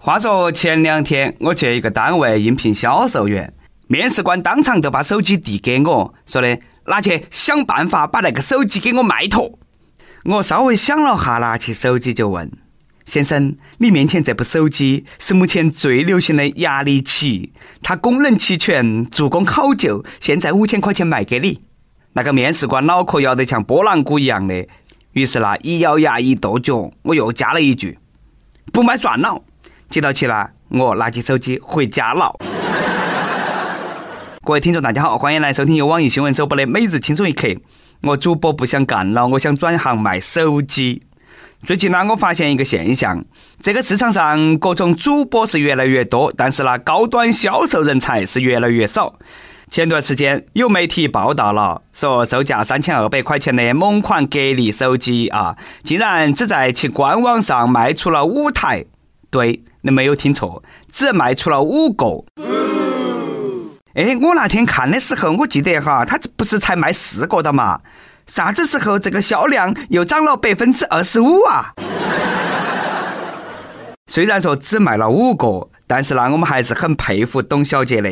话说前两天我去一个单位应聘销售员，面试官当场就把手机递给我，说的拿去想办法把那个手机给我卖脱。我稍微想了哈，拿起手机就问先生：“你面前这部手机是目前最流行的压力器，它功能齐全，做工考究，现在五千块钱卖给你。”那个面试官脑壳摇得像拨浪鼓一样的，于是呢，一咬牙一跺脚，我又加了一句：“不卖算了。”接到起来，我拿起手机回家了。各位听众，大家好，欢迎来收听由网易新闻首播的《每日轻松一刻》。我主播不想干了，我想转行卖手机。最近呢，我发现一个现象，这个市场上各种主播是越来越多，但是呢，高端销售人才是越来越少。前段时间有媒体报道了，说售价三千二百块钱的某款格力手机啊，竟然只在其官网上卖出了五台。对。你没有听错，只卖出了五个。哎，我那天看的时候，我记得哈，它不是才卖四个的嘛？啥子时候这个销量又涨了百分之二十五啊？虽然说只卖了五个，但是呢，我们还是很佩服董小姐的。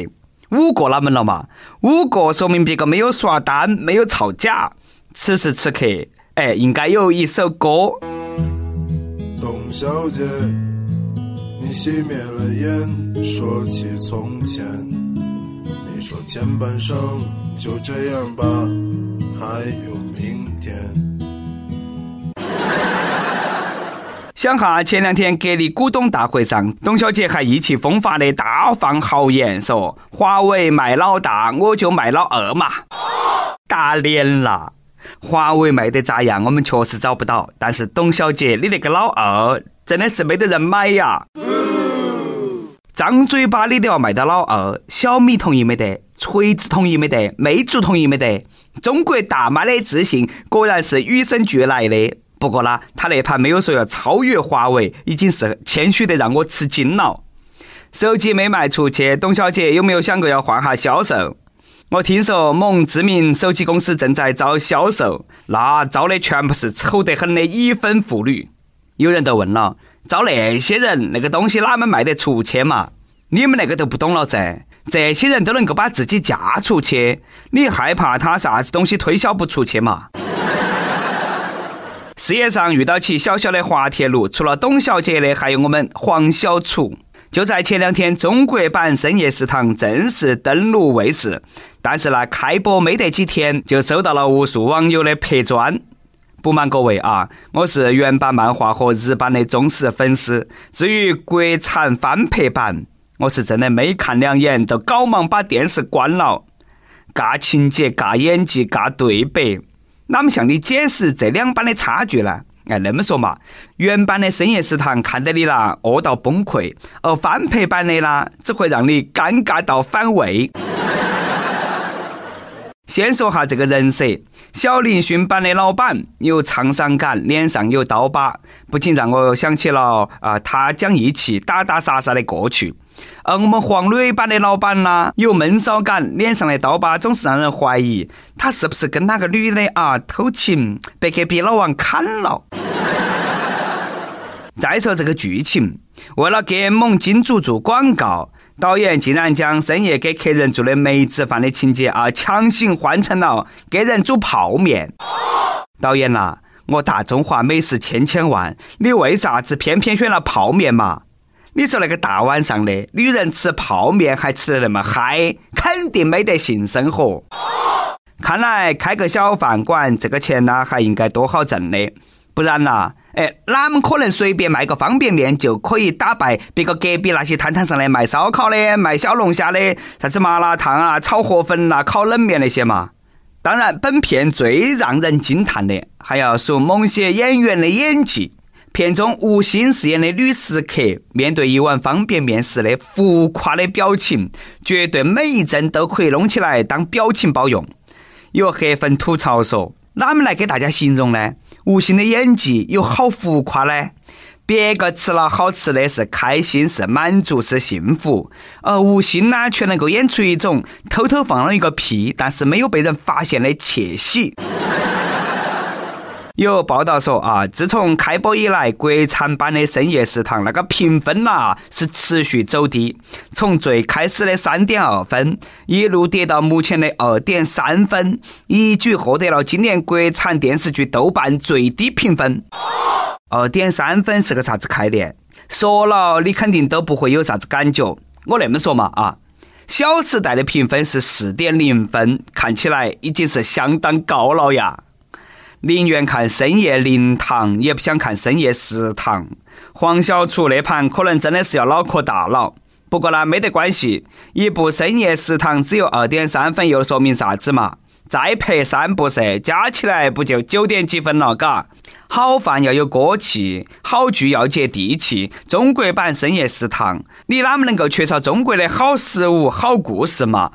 五个哪门了嘛？五个说明别个没有刷单，没有造假。此时此刻，哎，应该有一首歌。董小姐。你熄灭了烟，说起从前。你说前半生就这样吧，还有明天。想哈，前两天格力股东大会上，董小姐还意气风发的大放豪言，说华为卖老大，我就卖老二嘛。打脸了，华为卖得咋样？我们确实找不到，但是董小姐，你那个老二真的是没得人买呀。张嘴巴你都要卖到老二，小米同意没得？锤子同意没得？魅族同意没得？中国大妈的自信果然是与生俱来的。不过呢，他那盘没有说要超越华为，已经是谦虚的让我吃惊了。手机没卖出去，董小姐有没有想过要换下销售？我听说某知名手机公司正在招销售，那招的全部是丑得很的已婚妇女。有人都问了。招那些人，那个东西哪门卖得出去嘛？你们那个都不懂了噻。这些人都能够把自己嫁出去，你害怕他啥子东西推销不出去嘛？事业上遇到起小小的滑铁卢，除了董小姐的，还有我们黄小厨。就在前两天，中国版《深夜食堂》正式登陆卫视，但是呢，开播没得几天，就收到了无数网友的拍砖。不瞒各位啊，我是原版漫画和日版的忠实粉丝。至于国产翻拍版，我是真的没看两眼，就赶忙把电视关了。尬情节、尬演技、尬对白，哪么向你解释这两版的差距呢？哎，那么说嘛，原版的深夜食堂看得你啦饿到崩溃，而翻拍版的啦只会让你尴尬到反胃。先说下这个人设，小林勋版的老板有沧桑感，脸上有刀疤，不禁让我想起了啊，他讲义气、打打杀杀的过去。而我们黄磊版的老板呢，有闷骚感，脸上的刀疤总是让人怀疑他是不是跟哪个女的啊偷情，被隔壁老王砍了。再说这个剧情，为了给某金主做广告。导演竟然将深夜给客人做的梅子饭的情节啊，强行换成了给人煮泡面。导演呐，我大中华美食千千万，你为啥子偏偏选了泡面嘛？你说那个大晚上的，女人吃泡面还吃得那么嗨，肯定没得性生活。看来开个小饭馆，这个钱呢还应该多好挣的，不然呐。哎，哪们可能随便卖个方便面就可以打败别个隔壁那些摊摊上的卖烧烤的、卖小龙虾的、啥子麻辣烫啊、炒河粉啊、烤冷面那些嘛？当然，本片最让人惊叹的还要数某些演员的演技。片中吴昕饰演的女食客，面对一碗方便面时的浮夸的表情，绝对每一帧都可以弄起来当表情包用。有黑粉吐槽说：“哪们来给大家形容呢？”吴昕的演技有好浮夸呢？别个吃了好吃的是开心，是满足，是幸福，而吴昕呢，却能够演出一种偷偷放了一个屁，但是没有被人发现的窃喜。有报道说啊，自从开播以来，国产版的深夜食堂那个评分呐是持续走低，从最开始的三点二分，一路跌到目前的二点三分，一举获得了今年国产电视剧豆瓣最低评分。二点三分是个啥子概念？说了你肯定都不会有啥子感觉。我那么说嘛啊，《小时代》的评分是四点零分，看起来已经是相当高了呀。宁愿看深夜灵堂，也不想看深夜食堂。黄小厨那盘可能真的是要脑壳大了。不过呢，没得关系，一部深夜食堂只有二点三分，又说明啥子嘛？再拍三部噻，加起来不就九点几分了？嘎，好饭要有锅气，好剧要接地气。中国版深夜食堂，你哪么能够缺少中国的好食物、好故事嘛？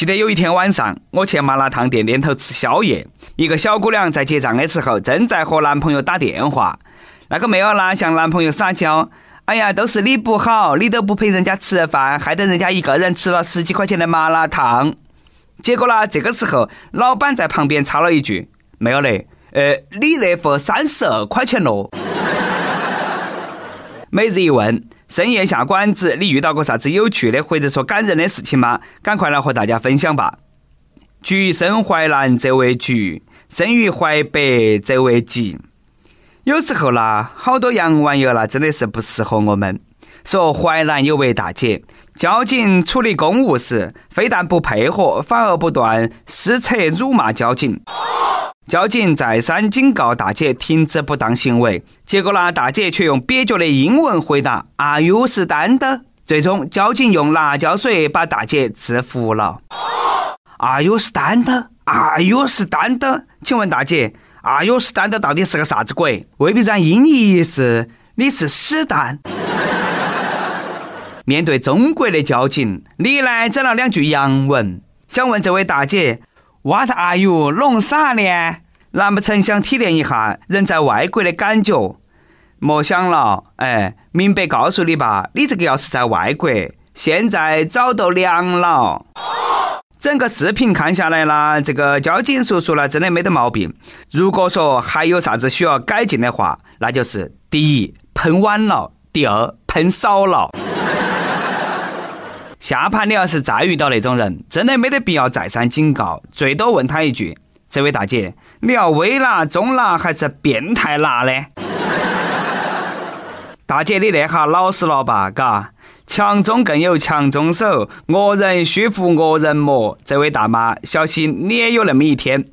记得有一天晚上，我去麻辣烫店店头吃宵夜，一个小姑娘在结账的时候正在和男朋友打电话。那个妹儿呢，向男朋友撒娇：“哎呀，都是你不好，你都不陪人家吃饭，害得人家一个人吃了十几块钱的麻辣烫。”结果呢，这个时候老板在旁边插了一句：“妹儿嘞，呃，你那副三十二块钱咯。”每日一问。深夜下馆子，你遇到过啥子有趣的或者说感人的事情吗？赶快来和大家分享吧！橘生淮南则为橘，生于淮北则为吉。有时候啦，好多洋玩意儿啦，真的是不适合我们。说淮南有位大姐，交警处理公务时，非但不配合，反而不断撕扯辱骂交警。交警再三警告大姐停止不当行为，结果呢，大姐却用蹩脚的英文回答：“Are you stand？” 最终，交警用辣椒水把大姐制服了。“Are you stand？”“Are you stand？” 请问大姐，“Are you stand” 到底是个啥子鬼？未必然音译是你是死蛋。面对中国的交警，你来整了两句洋文，想问这位大姐。What are you？弄啥呢？难不成想体验一下人在外国的感觉？莫想了，哎，明白告诉你吧，你这个要是在外国，现在早都凉了。整个视频看下来呢，这个交警叔叔呢，真的没得毛病。如果说还有啥子需要改进的话，那就是第一，喷晚了；第二，喷少了。下盘你要是再遇到那种人，真的没得必要再三警告，最多问他一句：“这位大姐，你要微辣、中辣还是变态辣呢？” 大姐，你那下老实了吧？嘎，强中更有强中手，恶人须服恶人磨。这位大妈，小心你也有那么一天。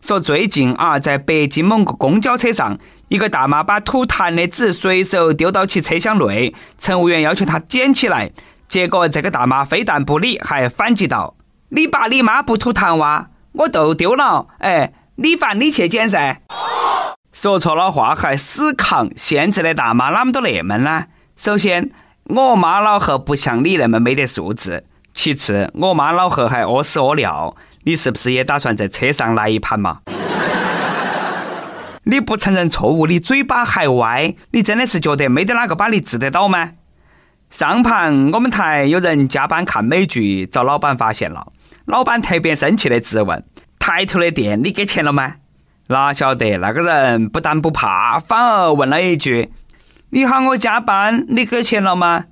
说最近啊，在北京某个公交车上，一个大妈把吐痰的纸随手丢到其车厢内，乘务员要求她捡起来。结果这个大妈非但不理，还反击道：“你爸你妈不吐痰哇？我都丢了，哎，你烦你去捡噻。”说错了话还死扛，现在的大妈哪么都那么呢？首先，我妈老汉不像你那么没得素质；其次，我妈老汉还屙屎屙尿，你是不是也打算在车上来一盘嘛？你不承认错误，你嘴巴还歪，你真的是觉得没得哪个把你治得到吗？上盘我们台有人加班看美剧，遭老板发现了。老板特别生气的质问：“抬头的店你给钱了吗？”哪晓得那个人不但不怕，反而问了一句：“你喊我加班，你给钱了吗？”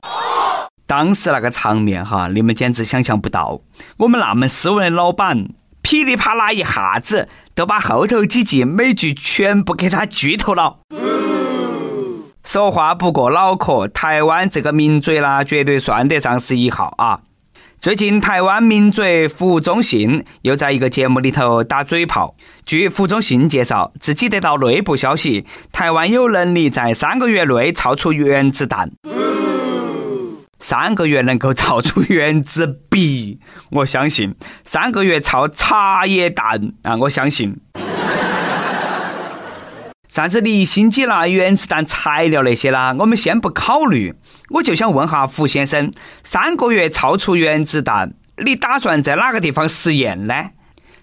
当时那个场面哈，你们简直想象不到。我们那么斯文的老板，噼里啪啦一下子都把后头几集美剧全部给他剧透了。说话不过脑壳，台湾这个名嘴啦，绝对算得上是一号啊！最近台湾名嘴胡忠信又在一个节目里头打嘴炮。据胡忠信介绍，自己得到内部消息，台湾有能力在三个月内造出原子弹。三个月能够造出原子笔，我相信；三个月造茶叶蛋啊，我相信。啥子离心机啦、原子弹材料那些啦，我们先不考虑。我就想问下胡先生，三个月造出原子弹，你打算在哪个地方实验呢？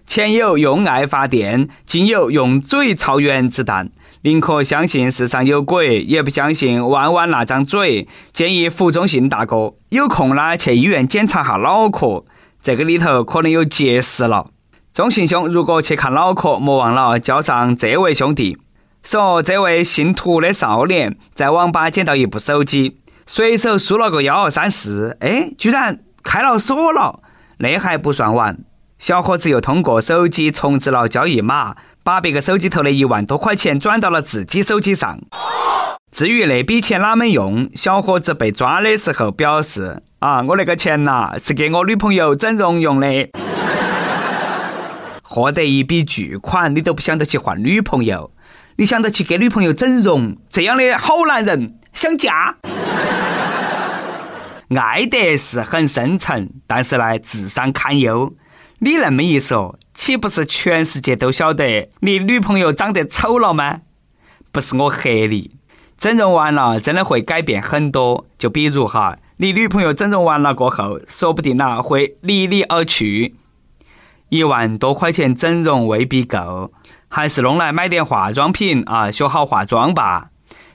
前有用爱发电，今有用嘴造原子弹。宁可相信世上有鬼，也不相信万万那张嘴。建议胡忠信大哥有空啦去医院检查下脑壳，这个里头可能有结石了。忠信兄，如果去看脑壳，莫忘了叫上这位兄弟。说这位姓涂的少年在网吧捡到一部手机，随手输了个幺二三四，哎，居然开了锁了。那还不算完，小伙子又通过手机重置了交易码，把别个手机头的一万多块钱转到了自己手机上。至于那笔钱哪门用，小伙子被抓的时候表示：“啊，我那个钱呐，是给我女朋友整容用的。”获得一笔巨款，你都不想得起换女朋友，你想得起给女朋友整容？这样的好男人想嫁？爱得是很深沉，但是呢，智商堪忧。你那么一说，岂不是全世界都晓得你女朋友长得丑了吗？不是我黑你，整容完了真的会改变很多。就比如哈，你女朋友整容完了过后，说不定呢会离你而去。一万多块钱整容未必够，还是弄来买点化妆品啊，学好化妆吧。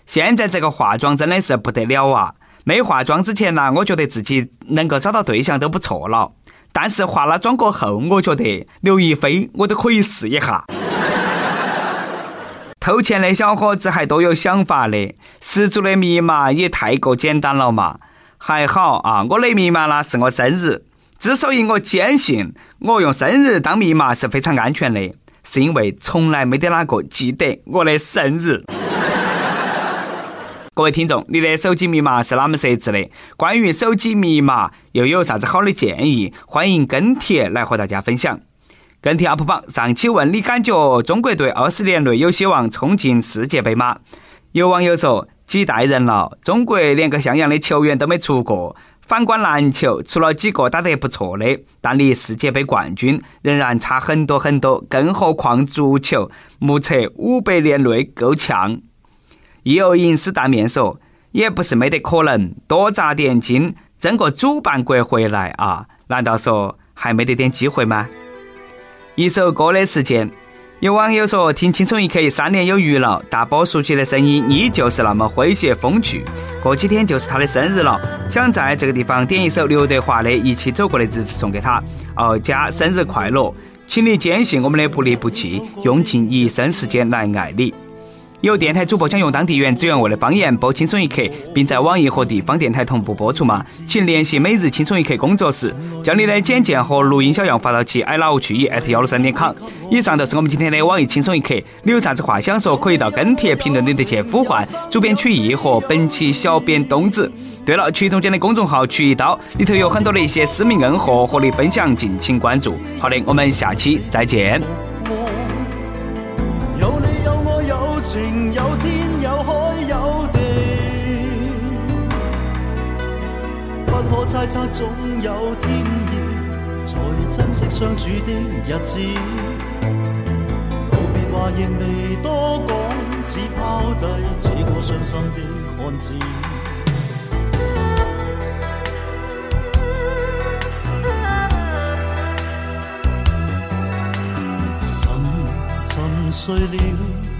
现在这个化妆真的是不得了啊！没化妆之前呢，我觉得自己能够找到对象都不错了。但是化了妆过后，我觉得刘亦菲我都可以试一下。偷钱的小伙子还多有想法的，十足的密码也太过简单了嘛。还好啊，我的密码呢是我生日。之所以我坚信我用生日当密码是非常安全的，是因为从来没得哪个记得我的生日。各位听众，你的手机密码是哪么设置的？关于手机密码又有啥子好的建议？欢迎跟帖来和大家分享。跟帖 UP 榜上期问你感觉中国队二十年内有希望冲进世界杯吗？有网友说几代人了，中国连个像样的球员都没出过。反观篮球，除了几个打得不错的，但离世界杯冠军仍然差很多很多。更何况足球，目测五百年内够呛。亦有银丝大面说，也不是没得可能，多砸点金，争个主办国回来啊！难道说还没得点机会吗？一首歌的时间，有网友说听轻松一刻三年有余了，大波熟悉的声音依旧是那么诙谐风趣。过几天就是他的生日了，想在这个地方点一首刘德华的《一起走过的日子》送给他，哦，加生日快乐，请你坚信我们的不离不弃，用尽一生时间来爱你。有电台主播想用当地原汁原味的方言播《轻松一刻》，并在网易和地方电台同步播出吗？请联系每日轻松一刻工作室，将你的简介和录音小样发到其 i love 趣 at 幺六三点 com。以上就是我们今天的网易轻松一刻，你有啥子话想说，可以到跟帖评论里头去呼唤主编曲艺和本期小编东子。对了，曲总监的公众号曲一刀里头有很多的一些私密恩货和你分享，敬请关注。好的，我们下期再见。情有天有海有地，不可猜测，总有天意，才珍惜相处的日子。道别话仍未多讲，只抛低这个伤心的汉子。沉沉睡了。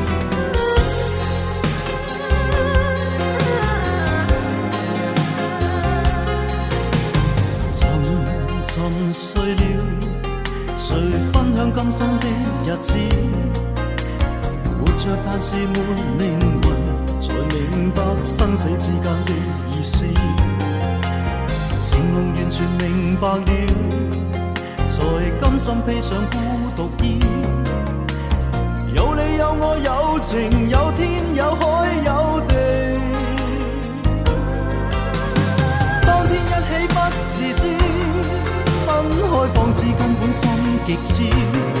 今生的日子，活着但是没灵魂，才明白生死之间的意思。情浓完全明白了，才甘心披上孤独衣。有你有我有情有天有海有地，当天一起不自。知，分开方知根本心极痴。